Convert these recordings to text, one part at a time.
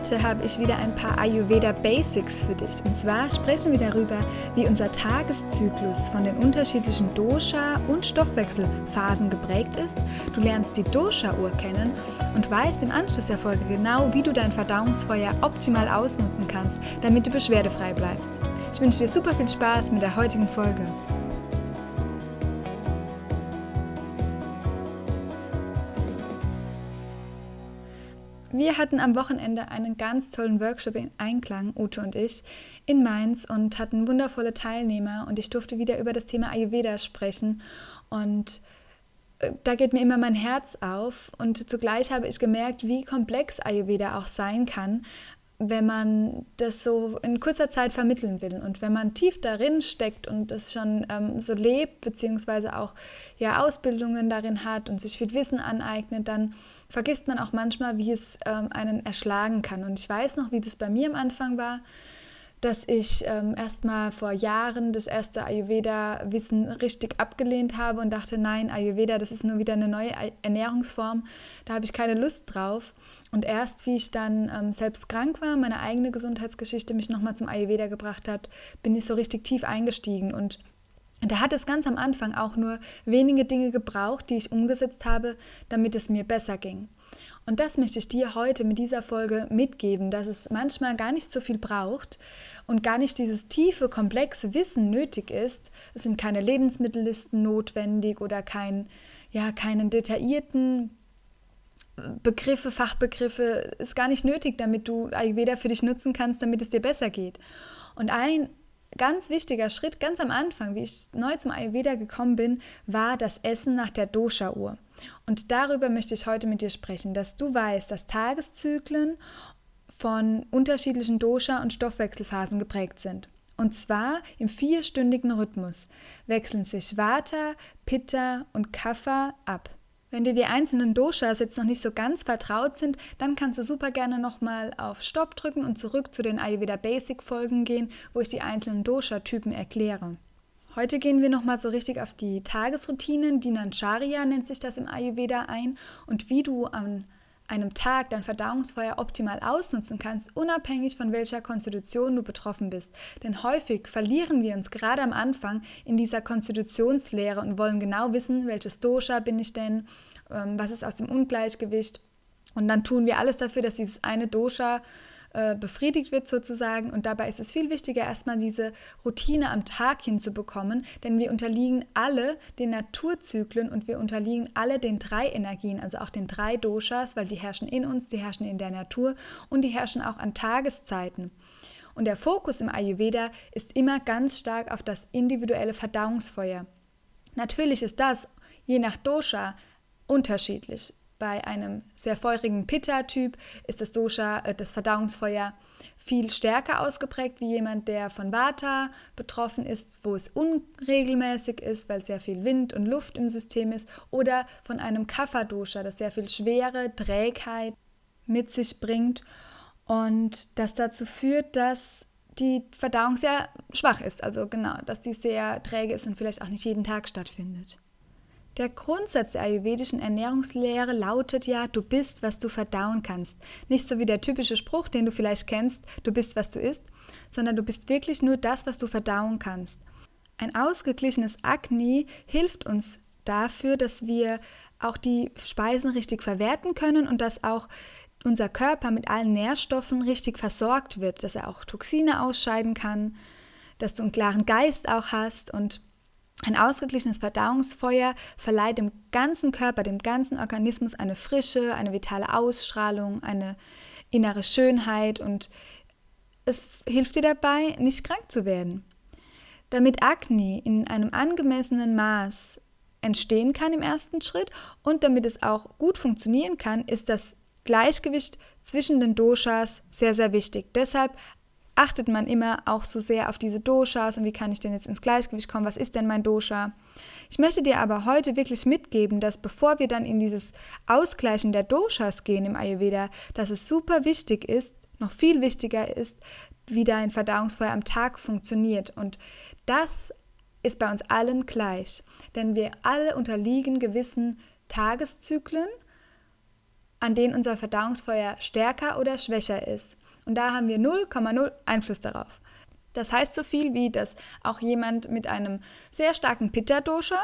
Heute habe ich wieder ein paar Ayurveda Basics für dich. Und zwar sprechen wir darüber, wie unser Tageszyklus von den unterschiedlichen Dosha- und Stoffwechselphasen geprägt ist. Du lernst die Dosha-Uhr kennen und weißt im Anschluss der Folge genau, wie du dein Verdauungsfeuer optimal ausnutzen kannst, damit du beschwerdefrei bleibst. Ich wünsche dir super viel Spaß mit der heutigen Folge. Wir hatten am Wochenende einen ganz tollen Workshop in Einklang, Ute und ich, in Mainz und hatten wundervolle Teilnehmer und ich durfte wieder über das Thema Ayurveda sprechen und äh, da geht mir immer mein Herz auf und zugleich habe ich gemerkt, wie komplex Ayurveda auch sein kann, wenn man das so in kurzer Zeit vermitteln will und wenn man tief darin steckt und das schon ähm, so lebt, beziehungsweise auch ja Ausbildungen darin hat und sich viel Wissen aneignet, dann vergisst man auch manchmal, wie es ähm, einen erschlagen kann. Und ich weiß noch, wie das bei mir am Anfang war dass ich ähm, erstmal vor Jahren das erste Ayurveda-Wissen richtig abgelehnt habe und dachte, nein, Ayurveda, das ist nur wieder eine neue Ernährungsform, da habe ich keine Lust drauf. Und erst wie ich dann ähm, selbst krank war, meine eigene Gesundheitsgeschichte mich nochmal zum Ayurveda gebracht hat, bin ich so richtig tief eingestiegen und da hat es ganz am Anfang auch nur wenige Dinge gebraucht, die ich umgesetzt habe, damit es mir besser ging. Und das möchte ich dir heute mit dieser Folge mitgeben, dass es manchmal gar nicht so viel braucht und gar nicht dieses tiefe, komplexe Wissen nötig ist. Es sind keine Lebensmittellisten notwendig oder kein, ja, keinen detaillierten Begriffe, Fachbegriffe ist gar nicht nötig, damit du Ayurveda für dich nutzen kannst, damit es dir besser geht. Und ein ganz wichtiger Schritt ganz am Anfang, wie ich neu zum Ayurveda gekommen bin, war das Essen nach der Dosha-Uhr. Und darüber möchte ich heute mit dir sprechen, dass du weißt, dass Tageszyklen von unterschiedlichen Dosha- und Stoffwechselphasen geprägt sind. Und zwar im vierstündigen Rhythmus wechseln sich Vata, Pitta und Kapha ab. Wenn dir die einzelnen Doshas jetzt noch nicht so ganz vertraut sind, dann kannst du super gerne nochmal auf Stopp drücken und zurück zu den Ayurveda Basic Folgen gehen, wo ich die einzelnen Dosha-Typen erkläre. Heute gehen wir nochmal so richtig auf die Tagesroutinen, Dinacharya nennt sich das im Ayurveda ein und wie du an einem Tag dein Verdauungsfeuer optimal ausnutzen kannst, unabhängig von welcher Konstitution du betroffen bist. Denn häufig verlieren wir uns gerade am Anfang in dieser Konstitutionslehre und wollen genau wissen, welches Dosha bin ich denn, ähm, was ist aus dem Ungleichgewicht. Und dann tun wir alles dafür, dass dieses eine Dosha äh, befriedigt wird sozusagen. Und dabei ist es viel wichtiger, erstmal diese Routine am Tag hinzubekommen, denn wir unterliegen alle den Naturzyklen und wir unterliegen alle den drei Energien, also auch den drei Doshas, weil die herrschen in uns, die herrschen in der Natur und die herrschen auch an Tageszeiten. Und der Fokus im Ayurveda ist immer ganz stark auf das individuelle Verdauungsfeuer. Natürlich ist das je nach Dosha unterschiedlich. Bei einem sehr feurigen Pitta-Typ ist das Dosha, äh, das Verdauungsfeuer, viel stärker ausgeprägt wie jemand, der von Vata betroffen ist, wo es unregelmäßig ist, weil sehr viel Wind und Luft im System ist, oder von einem Kapha-Dosha, das sehr viel Schwere, Trägheit mit sich bringt und das dazu führt, dass die Verdauung sehr schwach ist, also genau, dass die sehr träge ist und vielleicht auch nicht jeden Tag stattfindet. Der Grundsatz der ayurvedischen Ernährungslehre lautet ja, du bist, was du verdauen kannst. Nicht so wie der typische Spruch, den du vielleicht kennst, du bist, was du isst, sondern du bist wirklich nur das, was du verdauen kannst. Ein ausgeglichenes Agni hilft uns dafür, dass wir auch die Speisen richtig verwerten können und dass auch unser Körper mit allen Nährstoffen richtig versorgt wird, dass er auch Toxine ausscheiden kann, dass du einen klaren Geist auch hast und ein ausgeglichenes Verdauungsfeuer verleiht dem ganzen Körper, dem ganzen Organismus eine frische, eine vitale Ausstrahlung, eine innere Schönheit und es hilft dir dabei, nicht krank zu werden. Damit Akne in einem angemessenen Maß entstehen kann im ersten Schritt und damit es auch gut funktionieren kann, ist das Gleichgewicht zwischen den Doshas sehr, sehr wichtig. Deshalb achtet man immer auch so sehr auf diese Doshas und wie kann ich denn jetzt ins Gleichgewicht kommen, was ist denn mein Dosha? Ich möchte dir aber heute wirklich mitgeben, dass bevor wir dann in dieses Ausgleichen der Doshas gehen im Ayurveda, dass es super wichtig ist, noch viel wichtiger ist, wie dein Verdauungsfeuer am Tag funktioniert. Und das ist bei uns allen gleich, denn wir alle unterliegen gewissen Tageszyklen, an denen unser Verdauungsfeuer stärker oder schwächer ist. Und da haben wir 0,0 Einfluss darauf. Das heißt so viel wie, dass auch jemand mit einem sehr starken Pitta-Dosha,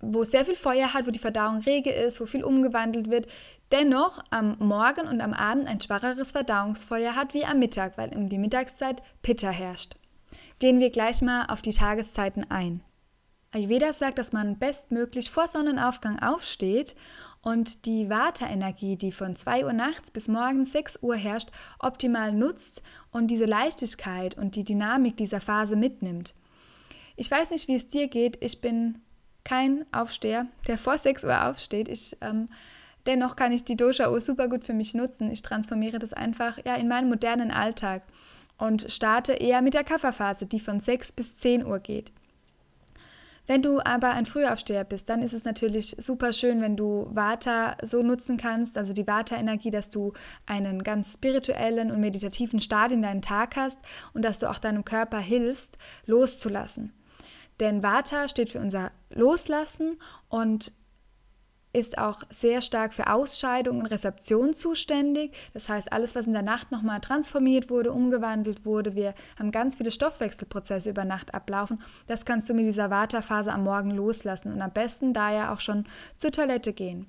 wo sehr viel Feuer hat, wo die Verdauung rege ist, wo viel umgewandelt wird, dennoch am Morgen und am Abend ein schwacheres Verdauungsfeuer hat wie am Mittag, weil um die Mittagszeit Pitta herrscht. Gehen wir gleich mal auf die Tageszeiten ein. Ayurveda sagt, dass man bestmöglich vor Sonnenaufgang aufsteht und die Vata-Energie, die von 2 Uhr nachts bis morgens 6 Uhr herrscht, optimal nutzt und diese Leichtigkeit und die Dynamik dieser Phase mitnimmt. Ich weiß nicht, wie es dir geht. Ich bin kein Aufsteher, der vor 6 Uhr aufsteht. Ich, ähm, dennoch kann ich die Dosha-Uhr super gut für mich nutzen. Ich transformiere das einfach ja, in meinen modernen Alltag und starte eher mit der Kafferphase, die von 6 bis 10 Uhr geht. Wenn du aber ein Frühaufsteher bist, dann ist es natürlich super schön, wenn du Vata so nutzen kannst, also die Vata-Energie, dass du einen ganz spirituellen und meditativen Start in deinen Tag hast und dass du auch deinem Körper hilfst, loszulassen. Denn Vata steht für unser Loslassen und ist auch sehr stark für Ausscheidung und Rezeption zuständig. Das heißt, alles, was in der Nacht nochmal transformiert wurde, umgewandelt wurde, wir haben ganz viele Stoffwechselprozesse über Nacht ablaufen. Das kannst du mit dieser Vata-Phase am Morgen loslassen und am besten daher auch schon zur Toilette gehen.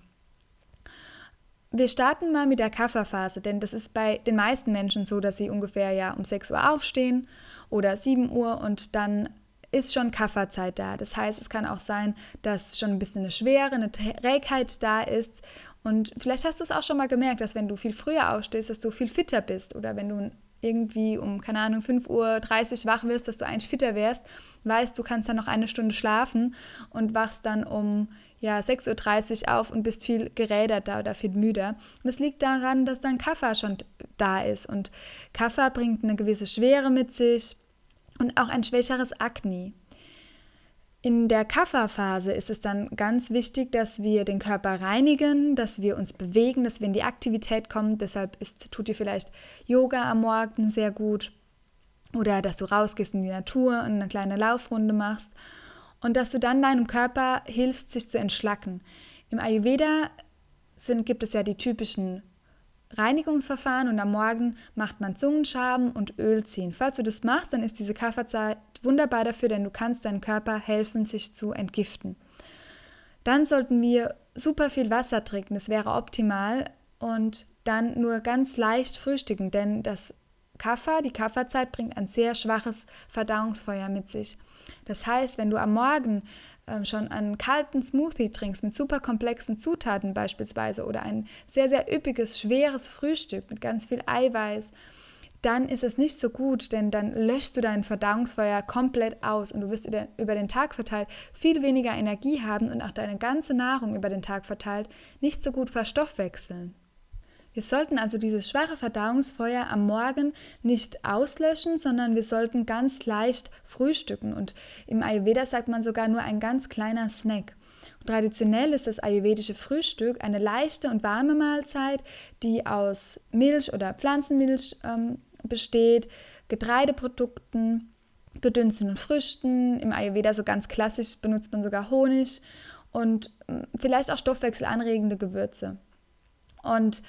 Wir starten mal mit der Kafferphase, denn das ist bei den meisten Menschen so, dass sie ungefähr ja um 6 Uhr aufstehen oder 7 Uhr und dann ist schon Kafferzeit da. Das heißt, es kann auch sein, dass schon ein bisschen eine Schwere, eine Trägheit da ist. Und vielleicht hast du es auch schon mal gemerkt, dass wenn du viel früher aufstehst, dass du viel fitter bist. Oder wenn du irgendwie um, keine Ahnung, 5.30 Uhr wach wirst, dass du eigentlich fitter wärst, weißt, du kannst dann noch eine Stunde schlafen und wachst dann um ja, 6.30 Uhr auf und bist viel geräderter oder viel müder. Und es liegt daran, dass dein Kaffer schon da ist. Und Kaffer bringt eine gewisse Schwere mit sich und auch ein schwächeres Akne. In der Kafferphase ist es dann ganz wichtig, dass wir den Körper reinigen, dass wir uns bewegen, dass wir in die Aktivität kommen. Deshalb ist, tut dir vielleicht Yoga am Morgen sehr gut oder dass du rausgehst in die Natur und eine kleine Laufrunde machst und dass du dann deinem Körper hilfst, sich zu entschlacken. Im Ayurveda sind, gibt es ja die typischen Reinigungsverfahren und am Morgen macht man Zungenschaben und Öl ziehen. Falls du das machst, dann ist diese Kafferzeit wunderbar dafür, denn du kannst deinem Körper helfen, sich zu entgiften. Dann sollten wir super viel Wasser trinken, das wäre optimal und dann nur ganz leicht frühstücken, denn das Kaffer, die Kafferzeit bringt ein sehr schwaches Verdauungsfeuer mit sich. Das heißt, wenn du am Morgen ähm, schon einen kalten Smoothie trinkst mit super komplexen Zutaten beispielsweise oder ein sehr, sehr üppiges, schweres Frühstück mit ganz viel Eiweiß, dann ist es nicht so gut, denn dann löschst du dein Verdauungsfeuer komplett aus und du wirst über den Tag verteilt viel weniger Energie haben und auch deine ganze Nahrung über den Tag verteilt nicht so gut verstoffwechseln. Wir sollten also dieses schwache Verdauungsfeuer am Morgen nicht auslöschen, sondern wir sollten ganz leicht frühstücken. Und im Ayurveda sagt man sogar nur ein ganz kleiner Snack. Und traditionell ist das ayurvedische Frühstück eine leichte und warme Mahlzeit, die aus Milch oder Pflanzenmilch ähm, besteht, Getreideprodukten, gedünsteten Früchten. Im Ayurveda so ganz klassisch benutzt man sogar Honig und hm, vielleicht auch stoffwechselanregende Gewürze. Und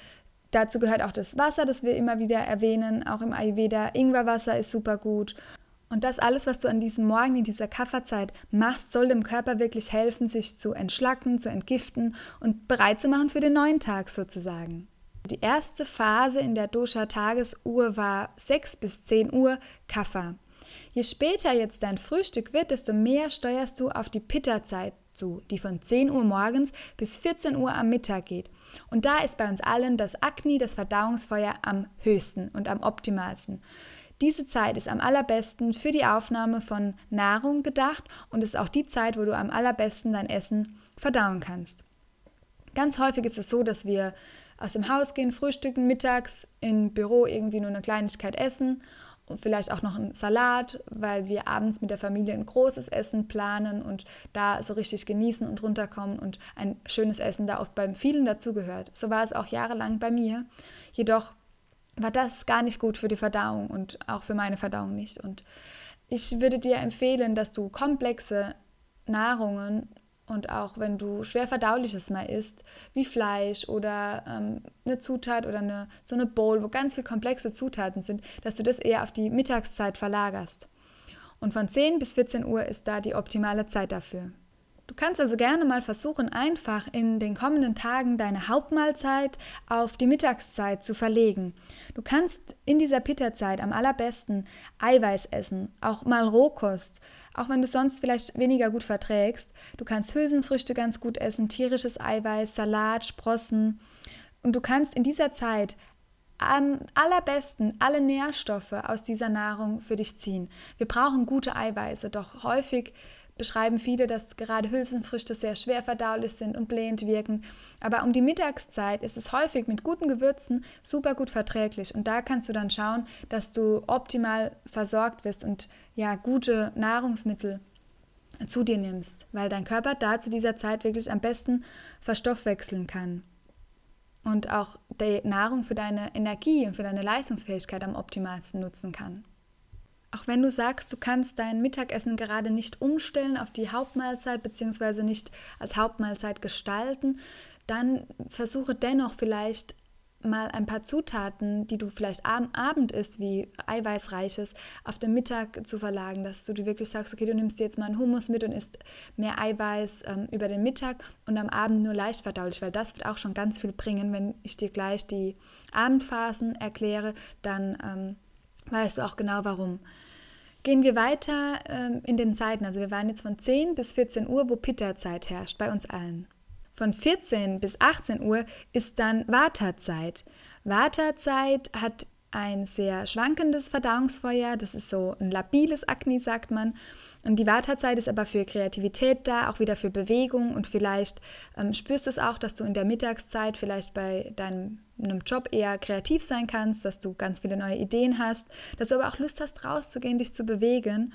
Dazu gehört auch das Wasser, das wir immer wieder erwähnen, auch im Ayurveda. Ingwerwasser ist super gut. Und das alles, was du an diesem Morgen in dieser Kafferzeit machst, soll dem Körper wirklich helfen, sich zu entschlacken, zu entgiften und bereit zu machen für den neuen Tag sozusagen. Die erste Phase in der Dosha-Tagesuhr war 6 bis 10 Uhr Kaffer. Je später jetzt dein Frühstück wird, desto mehr steuerst du auf die Pitta-Zeit zu, die von 10 Uhr morgens bis 14 Uhr am Mittag geht. Und da ist bei uns allen das Akne, das Verdauungsfeuer, am höchsten und am optimalsten. Diese Zeit ist am allerbesten für die Aufnahme von Nahrung gedacht und ist auch die Zeit, wo du am allerbesten dein Essen verdauen kannst. Ganz häufig ist es so, dass wir aus dem Haus gehen, frühstücken, mittags im Büro irgendwie nur eine Kleinigkeit essen und vielleicht auch noch einen Salat, weil wir abends mit der Familie ein großes Essen planen und da so richtig genießen und runterkommen und ein schönes Essen da oft beim vielen dazugehört. So war es auch jahrelang bei mir. Jedoch war das gar nicht gut für die Verdauung und auch für meine Verdauung nicht. Und ich würde dir empfehlen, dass du komplexe Nahrungen und auch wenn du schwer verdauliches mal isst, wie Fleisch oder ähm, eine Zutat oder eine, so eine Bowl, wo ganz viele komplexe Zutaten sind, dass du das eher auf die Mittagszeit verlagerst. Und von 10 bis 14 Uhr ist da die optimale Zeit dafür. Du kannst also gerne mal versuchen, einfach in den kommenden Tagen deine Hauptmahlzeit auf die Mittagszeit zu verlegen. Du kannst in dieser Pitta-Zeit am allerbesten Eiweiß essen, auch mal Rohkost, auch wenn du sonst vielleicht weniger gut verträgst. Du kannst Hülsenfrüchte ganz gut essen, tierisches Eiweiß, Salat, Sprossen. Und du kannst in dieser Zeit am allerbesten alle Nährstoffe aus dieser Nahrung für dich ziehen. Wir brauchen gute Eiweiße, doch häufig beschreiben viele, dass gerade Hülsenfrüchte sehr schwer verdaulich sind und blähend wirken. Aber um die Mittagszeit ist es häufig mit guten Gewürzen super gut verträglich. Und da kannst du dann schauen, dass du optimal versorgt wirst und ja, gute Nahrungsmittel zu dir nimmst, weil dein Körper da zu dieser Zeit wirklich am besten verstoffwechseln kann und auch die Nahrung für deine Energie und für deine Leistungsfähigkeit am optimalsten nutzen kann. Auch wenn du sagst, du kannst dein Mittagessen gerade nicht umstellen auf die Hauptmahlzeit bzw. nicht als Hauptmahlzeit gestalten, dann versuche dennoch vielleicht mal ein paar Zutaten, die du vielleicht am Abend isst, wie eiweißreiches, auf den Mittag zu verlagern, dass du dir wirklich sagst, okay, du nimmst dir jetzt mal einen Hummus mit und isst mehr Eiweiß ähm, über den Mittag und am Abend nur leicht verdaulich, weil das wird auch schon ganz viel bringen. Wenn ich dir gleich die Abendphasen erkläre, dann ähm, weißt du auch genau warum. Gehen wir weiter ähm, in den Zeiten. Also wir waren jetzt von 10 bis 14 Uhr, wo Pitta-Zeit herrscht, bei uns allen. Von 14 bis 18 Uhr ist dann Vata-Zeit. Vata-Zeit hat ein sehr schwankendes Verdauungsfeuer, das ist so ein labiles Akne, sagt man. Und die Wartezeit ist aber für Kreativität da, auch wieder für Bewegung und vielleicht ähm, spürst du es auch, dass du in der Mittagszeit vielleicht bei deinem einem Job eher kreativ sein kannst, dass du ganz viele neue Ideen hast, dass du aber auch Lust hast, rauszugehen, dich zu bewegen.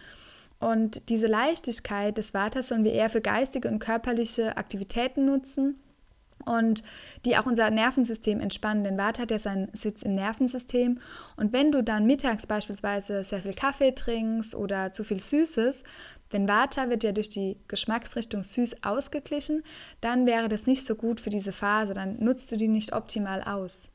Und diese Leichtigkeit des Vaters sollen wir eher für geistige und körperliche Aktivitäten nutzen und die auch unser Nervensystem entspannen. Denn Vata hat ja seinen Sitz im Nervensystem. Und wenn du dann mittags beispielsweise sehr viel Kaffee trinkst oder zu viel Süßes, denn Vata wird ja durch die Geschmacksrichtung süß ausgeglichen, dann wäre das nicht so gut für diese Phase, dann nutzt du die nicht optimal aus.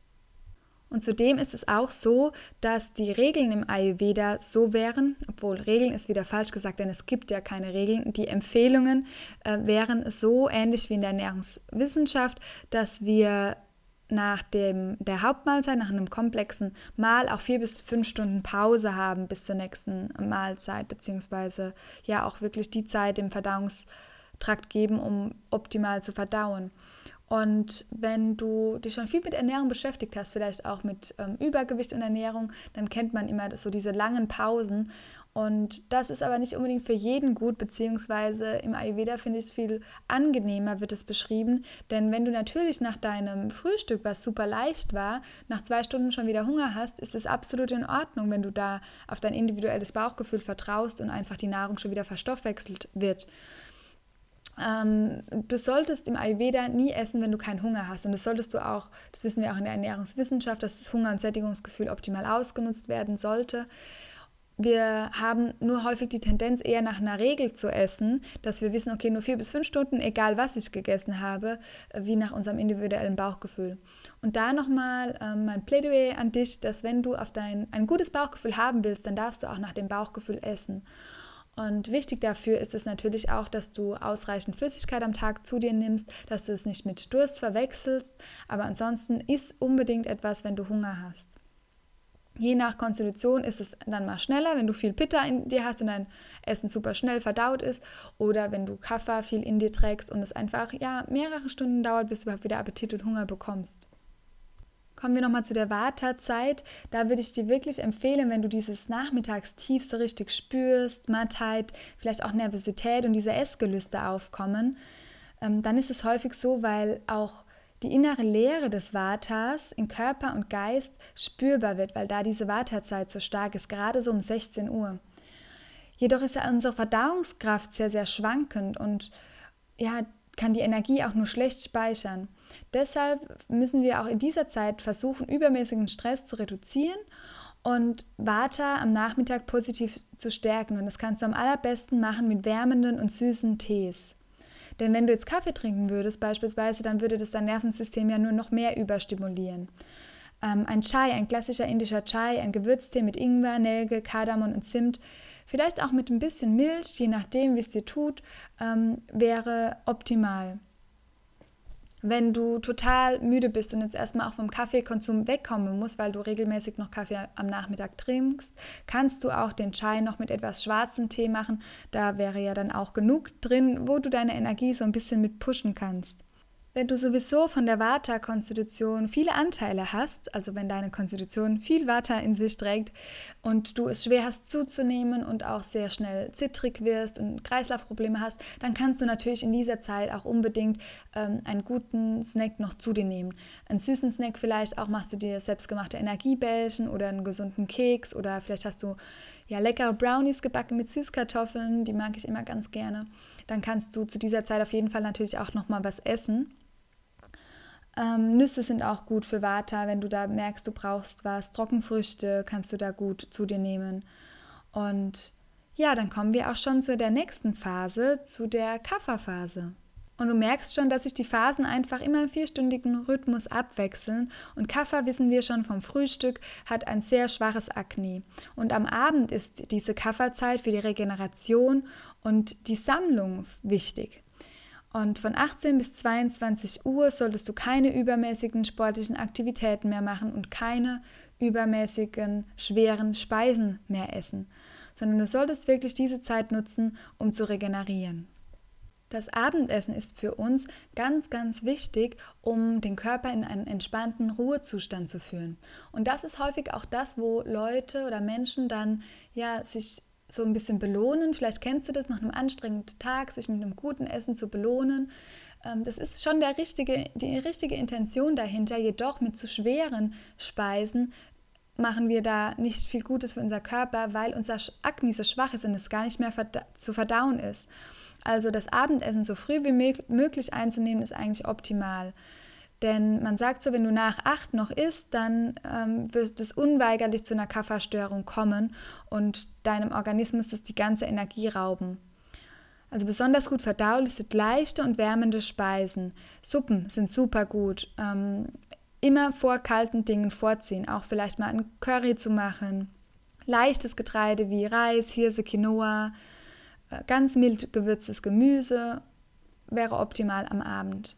Und zudem ist es auch so, dass die Regeln im Ayurveda so wären, obwohl Regeln ist wieder falsch gesagt, denn es gibt ja keine Regeln. Die Empfehlungen äh, wären so ähnlich wie in der Ernährungswissenschaft, dass wir nach dem, der Hauptmahlzeit, nach einem komplexen Mahl auch vier bis fünf Stunden Pause haben bis zur nächsten Mahlzeit, beziehungsweise ja auch wirklich die Zeit im Verdauungstrakt geben, um optimal zu verdauen. Und wenn du dich schon viel mit Ernährung beschäftigt hast, vielleicht auch mit ähm, Übergewicht und Ernährung, dann kennt man immer so diese langen Pausen. Und das ist aber nicht unbedingt für jeden gut, beziehungsweise im Ayurveda finde ich es viel angenehmer, wird es beschrieben. Denn wenn du natürlich nach deinem Frühstück, was super leicht war, nach zwei Stunden schon wieder Hunger hast, ist es absolut in Ordnung, wenn du da auf dein individuelles Bauchgefühl vertraust und einfach die Nahrung schon wieder verstoffwechselt wird. Ähm, du solltest im Ayurveda nie essen, wenn du keinen Hunger hast. Und das solltest du auch, das wissen wir auch in der Ernährungswissenschaft, dass das Hunger- und Sättigungsgefühl optimal ausgenutzt werden sollte. Wir haben nur häufig die Tendenz, eher nach einer Regel zu essen, dass wir wissen, okay, nur vier bis fünf Stunden, egal was ich gegessen habe, wie nach unserem individuellen Bauchgefühl. Und da nochmal ähm, mein Plädoyer an dich, dass wenn du auf dein, ein gutes Bauchgefühl haben willst, dann darfst du auch nach dem Bauchgefühl essen. Und wichtig dafür ist es natürlich auch, dass du ausreichend Flüssigkeit am Tag zu dir nimmst, dass du es nicht mit Durst verwechselst. Aber ansonsten isst unbedingt etwas, wenn du Hunger hast. Je nach Konstitution ist es dann mal schneller, wenn du viel Pitta in dir hast und dein Essen super schnell verdaut ist. Oder wenn du Kaffer viel in dir trägst und es einfach ja, mehrere Stunden dauert, bis du überhaupt wieder Appetit und Hunger bekommst. Kommen wir nochmal zu der Wartezeit. Da würde ich dir wirklich empfehlen, wenn du dieses Nachmittagstief so richtig spürst, Mattheit, vielleicht auch Nervosität und diese Essgelüste aufkommen, ähm, dann ist es häufig so, weil auch die innere Leere des Vatas in Körper und Geist spürbar wird, weil da diese Vata-Zeit so stark ist, gerade so um 16 Uhr. Jedoch ist ja unsere Verdauungskraft sehr, sehr schwankend und ja, kann die Energie auch nur schlecht speichern. Deshalb müssen wir auch in dieser Zeit versuchen, übermäßigen Stress zu reduzieren und Vata am Nachmittag positiv zu stärken. Und das kannst du am allerbesten machen mit wärmenden und süßen Tees. Denn wenn du jetzt Kaffee trinken würdest beispielsweise, dann würde das dein Nervensystem ja nur noch mehr überstimulieren. Ähm, ein Chai, ein klassischer indischer Chai, ein Gewürztee mit Ingwer, Nelke, Kardamom und Zimt, vielleicht auch mit ein bisschen Milch, je nachdem, wie es dir tut, ähm, wäre optimal. Wenn du total müde bist und jetzt erstmal auch vom Kaffeekonsum wegkommen musst, weil du regelmäßig noch Kaffee am Nachmittag trinkst, kannst du auch den Chai noch mit etwas schwarzem Tee machen. Da wäre ja dann auch genug drin, wo du deine Energie so ein bisschen mit pushen kannst. Wenn du sowieso von der Vata-Konstitution viele Anteile hast, also wenn deine Konstitution viel Vata in sich trägt und du es schwer hast zuzunehmen und auch sehr schnell zittrig wirst und Kreislaufprobleme hast, dann kannst du natürlich in dieser Zeit auch unbedingt ähm, einen guten Snack noch zu dir nehmen. Einen süßen Snack vielleicht auch machst du dir selbstgemachte Energiebällchen oder einen gesunden Keks oder vielleicht hast du ja, leckere Brownies gebacken mit Süßkartoffeln, die mag ich immer ganz gerne. Dann kannst du zu dieser Zeit auf jeden Fall natürlich auch noch mal was essen. Ähm, Nüsse sind auch gut für Vata, wenn du da merkst, du brauchst was. Trockenfrüchte kannst du da gut zu dir nehmen. Und ja, dann kommen wir auch schon zu der nächsten Phase, zu der Kafferphase. Und du merkst schon, dass sich die Phasen einfach immer im vierstündigen Rhythmus abwechseln. Und Kaffer, wissen wir schon vom Frühstück, hat ein sehr schwaches Akne. Und am Abend ist diese Kafferzeit für die Regeneration und die Sammlung wichtig. Und von 18 bis 22 Uhr solltest du keine übermäßigen sportlichen Aktivitäten mehr machen und keine übermäßigen schweren Speisen mehr essen, sondern du solltest wirklich diese Zeit nutzen, um zu regenerieren. Das Abendessen ist für uns ganz, ganz wichtig, um den Körper in einen entspannten Ruhezustand zu führen. Und das ist häufig auch das, wo Leute oder Menschen dann ja sich so ein bisschen belohnen. Vielleicht kennst du das nach einem anstrengenden Tag, sich mit einem guten Essen zu belohnen. Ähm, das ist schon der richtige, die richtige Intention dahinter, jedoch mit zu schweren Speisen machen wir da nicht viel Gutes für unser Körper, weil unser Akne so schwach ist und es gar nicht mehr zu verdauen ist. Also das Abendessen so früh wie möglich einzunehmen, ist eigentlich optimal. Denn man sagt so, wenn du nach acht noch isst, dann ähm, wird es unweigerlich zu einer Kafferstörung kommen und deinem Organismus das die ganze Energie rauben. Also besonders gut verdaulich sind leichte und wärmende Speisen. Suppen sind super gut. Ähm, immer vor kalten Dingen vorziehen, auch vielleicht mal ein Curry zu machen. Leichtes Getreide wie Reis, Hirse, Quinoa, äh, ganz mild gewürztes Gemüse wäre optimal am Abend.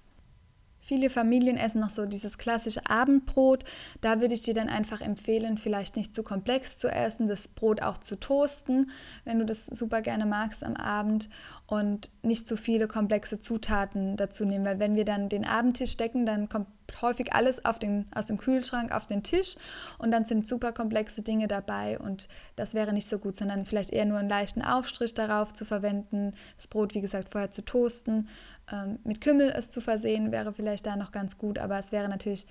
Viele Familien essen noch so dieses klassische Abendbrot. Da würde ich dir dann einfach empfehlen, vielleicht nicht zu komplex zu essen, das Brot auch zu toasten, wenn du das super gerne magst am Abend und nicht zu viele komplexe Zutaten dazu nehmen, weil wenn wir dann den Abendtisch decken, dann kommt häufig alles den, aus dem Kühlschrank auf den Tisch und dann sind super komplexe Dinge dabei und das wäre nicht so gut, sondern vielleicht eher nur einen leichten Aufstrich darauf zu verwenden, das Brot, wie gesagt, vorher zu toasten, ähm, mit Kümmel es zu versehen, wäre vielleicht da noch ganz gut, aber es wäre natürlich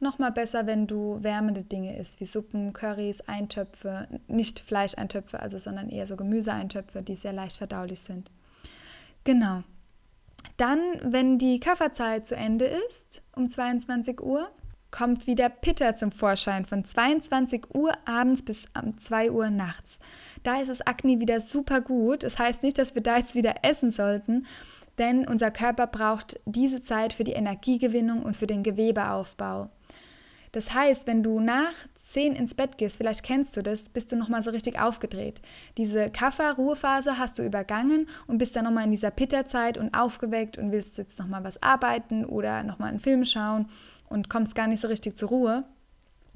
noch mal besser, wenn du wärmende Dinge isst, wie Suppen, Currys, Eintöpfe, nicht Fleischeintöpfe, also sondern eher so Gemüseeintöpfe, die sehr leicht verdaulich sind. Genau. Dann, wenn die Kafferzeit zu Ende ist, um 22 Uhr, kommt wieder Pitta zum Vorschein von 22 Uhr abends bis um 2 Uhr nachts. Da ist das Akne wieder super gut. Das heißt nicht, dass wir da jetzt wieder essen sollten, denn unser Körper braucht diese Zeit für die Energiegewinnung und für den Gewebeaufbau. Das heißt, wenn du nach 10 ins Bett gehst, vielleicht kennst du das, bist du nochmal so richtig aufgedreht. Diese Kaffer-Ruhephase hast du übergangen und bist dann nochmal in dieser Pitterzeit und aufgeweckt und willst jetzt nochmal was arbeiten oder nochmal einen Film schauen und kommst gar nicht so richtig zur Ruhe.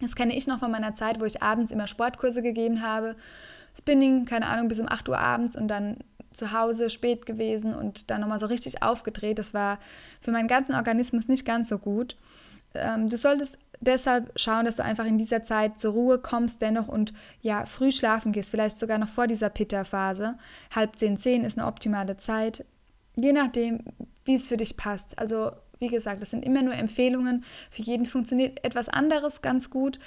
Das kenne ich noch von meiner Zeit, wo ich abends immer Sportkurse gegeben habe. Spinning, keine Ahnung, bis um 8 Uhr abends und dann zu Hause spät gewesen und dann nochmal so richtig aufgedreht. Das war für meinen ganzen Organismus nicht ganz so gut. Ähm, du solltest deshalb schauen, dass du einfach in dieser Zeit zur Ruhe kommst dennoch und ja, früh schlafen gehst, vielleicht sogar noch vor dieser Pitta-Phase. Halb zehn, zehn ist eine optimale Zeit, je nachdem, wie es für dich passt. Also wie gesagt, das sind immer nur Empfehlungen. Für jeden funktioniert etwas anderes ganz gut.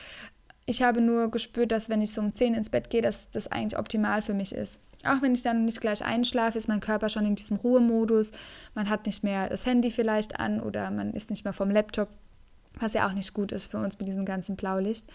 Ich habe nur gespürt, dass wenn ich so um 10 ins Bett gehe, dass das eigentlich optimal für mich ist. Auch wenn ich dann nicht gleich einschlafe, ist mein Körper schon in diesem Ruhemodus. Man hat nicht mehr das Handy vielleicht an oder man ist nicht mehr vom Laptop, was ja auch nicht gut ist für uns mit diesem ganzen Blaulicht.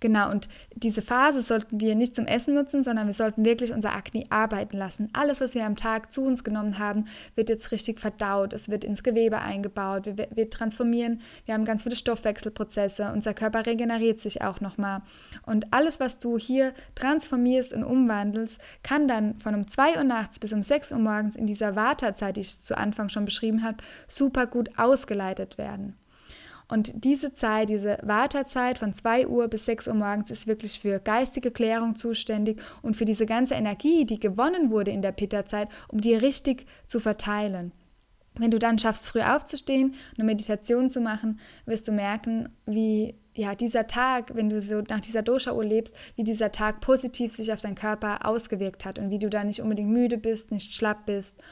Genau, und diese Phase sollten wir nicht zum Essen nutzen, sondern wir sollten wirklich unser Akne arbeiten lassen. Alles, was wir am Tag zu uns genommen haben, wird jetzt richtig verdaut. Es wird ins Gewebe eingebaut. Wir, wir transformieren. Wir haben ganz viele Stoffwechselprozesse. Unser Körper regeneriert sich auch nochmal. Und alles, was du hier transformierst und umwandelst, kann dann von um 2 Uhr nachts bis um 6 Uhr morgens in dieser Wartezeit, die ich zu Anfang schon beschrieben habe, super gut ausgeleitet werden. Und diese Zeit, diese Wartezeit von 2 Uhr bis 6 Uhr morgens ist wirklich für geistige Klärung zuständig und für diese ganze Energie, die gewonnen wurde in der Pitta-Zeit, um die richtig zu verteilen. Wenn du dann schaffst, früh aufzustehen, eine Meditation zu machen, wirst du merken, wie ja, dieser Tag, wenn du so nach dieser Dosha-Uhr lebst, wie dieser Tag positiv sich auf deinen Körper ausgewirkt hat und wie du da nicht unbedingt müde bist, nicht schlapp bist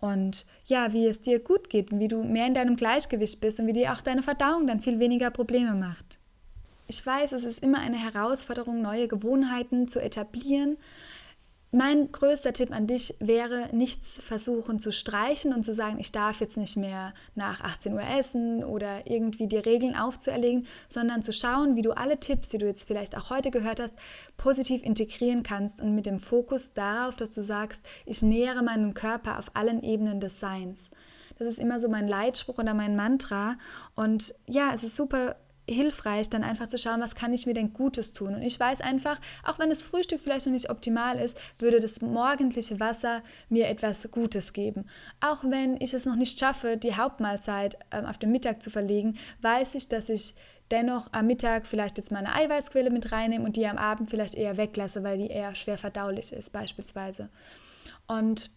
und ja, wie es dir gut geht und wie du mehr in deinem Gleichgewicht bist und wie dir auch deine Verdauung dann viel weniger Probleme macht. Ich weiß, es ist immer eine Herausforderung, neue Gewohnheiten zu etablieren, mein größter Tipp an dich wäre, nichts versuchen zu streichen und zu sagen, ich darf jetzt nicht mehr nach 18 Uhr essen oder irgendwie die Regeln aufzuerlegen, sondern zu schauen, wie du alle Tipps, die du jetzt vielleicht auch heute gehört hast, positiv integrieren kannst und mit dem Fokus darauf, dass du sagst, ich nähere meinen Körper auf allen Ebenen des Seins. Das ist immer so mein Leitspruch oder mein Mantra. Und ja, es ist super hilfreich, dann einfach zu schauen, was kann ich mir denn Gutes tun. Und ich weiß einfach, auch wenn das Frühstück vielleicht noch nicht optimal ist, würde das morgendliche Wasser mir etwas Gutes geben. Auch wenn ich es noch nicht schaffe, die Hauptmahlzeit ähm, auf den Mittag zu verlegen, weiß ich, dass ich dennoch am Mittag vielleicht jetzt meine Eiweißquelle mit reinnehme und die am Abend vielleicht eher weglasse, weil die eher schwer verdaulich ist beispielsweise. Und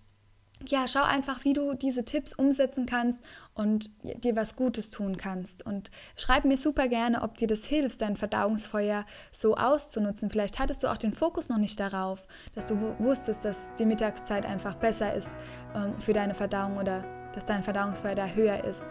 ja, schau einfach, wie du diese Tipps umsetzen kannst und dir was Gutes tun kannst. Und schreib mir super gerne, ob dir das hilft, dein Verdauungsfeuer so auszunutzen. Vielleicht hattest du auch den Fokus noch nicht darauf, dass du wusstest, dass die Mittagszeit einfach besser ist ähm, für deine Verdauung oder dass dein Verdauungsfeuer da höher ist.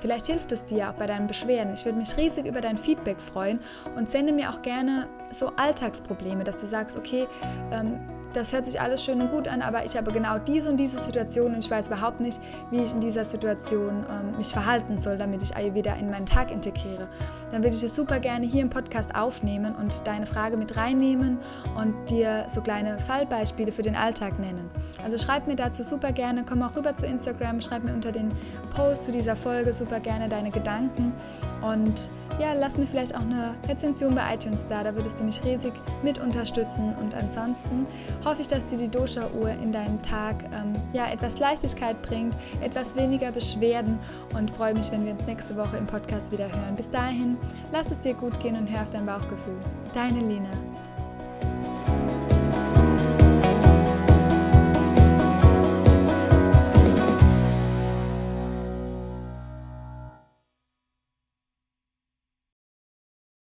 Vielleicht hilft es dir auch bei deinen Beschwerden. Ich würde mich riesig über dein Feedback freuen und sende mir auch gerne so Alltagsprobleme, dass du sagst, okay, ähm, das hört sich alles schön und gut an, aber ich habe genau diese und diese Situation und ich weiß überhaupt nicht, wie ich in dieser Situation ähm, mich verhalten soll, damit ich Ayurveda in meinen Tag integriere. Dann würde ich es super gerne hier im Podcast aufnehmen und deine Frage mit reinnehmen und dir so kleine Fallbeispiele für den Alltag nennen. Also schreib mir dazu super gerne, komm auch rüber zu Instagram, schreib mir unter den Post zu dieser Folge super gerne deine Gedanken und ja, lass mir vielleicht auch eine Rezension bei iTunes da, da würdest du mich riesig mit unterstützen und ansonsten hoffe ich, dass dir die Dosha-Uhr in deinem Tag ähm, ja, etwas Leichtigkeit bringt, etwas weniger Beschwerden und freue mich, wenn wir uns nächste Woche im Podcast wieder hören. Bis dahin, lass es dir gut gehen und hör auf dein Bauchgefühl. Deine Lina.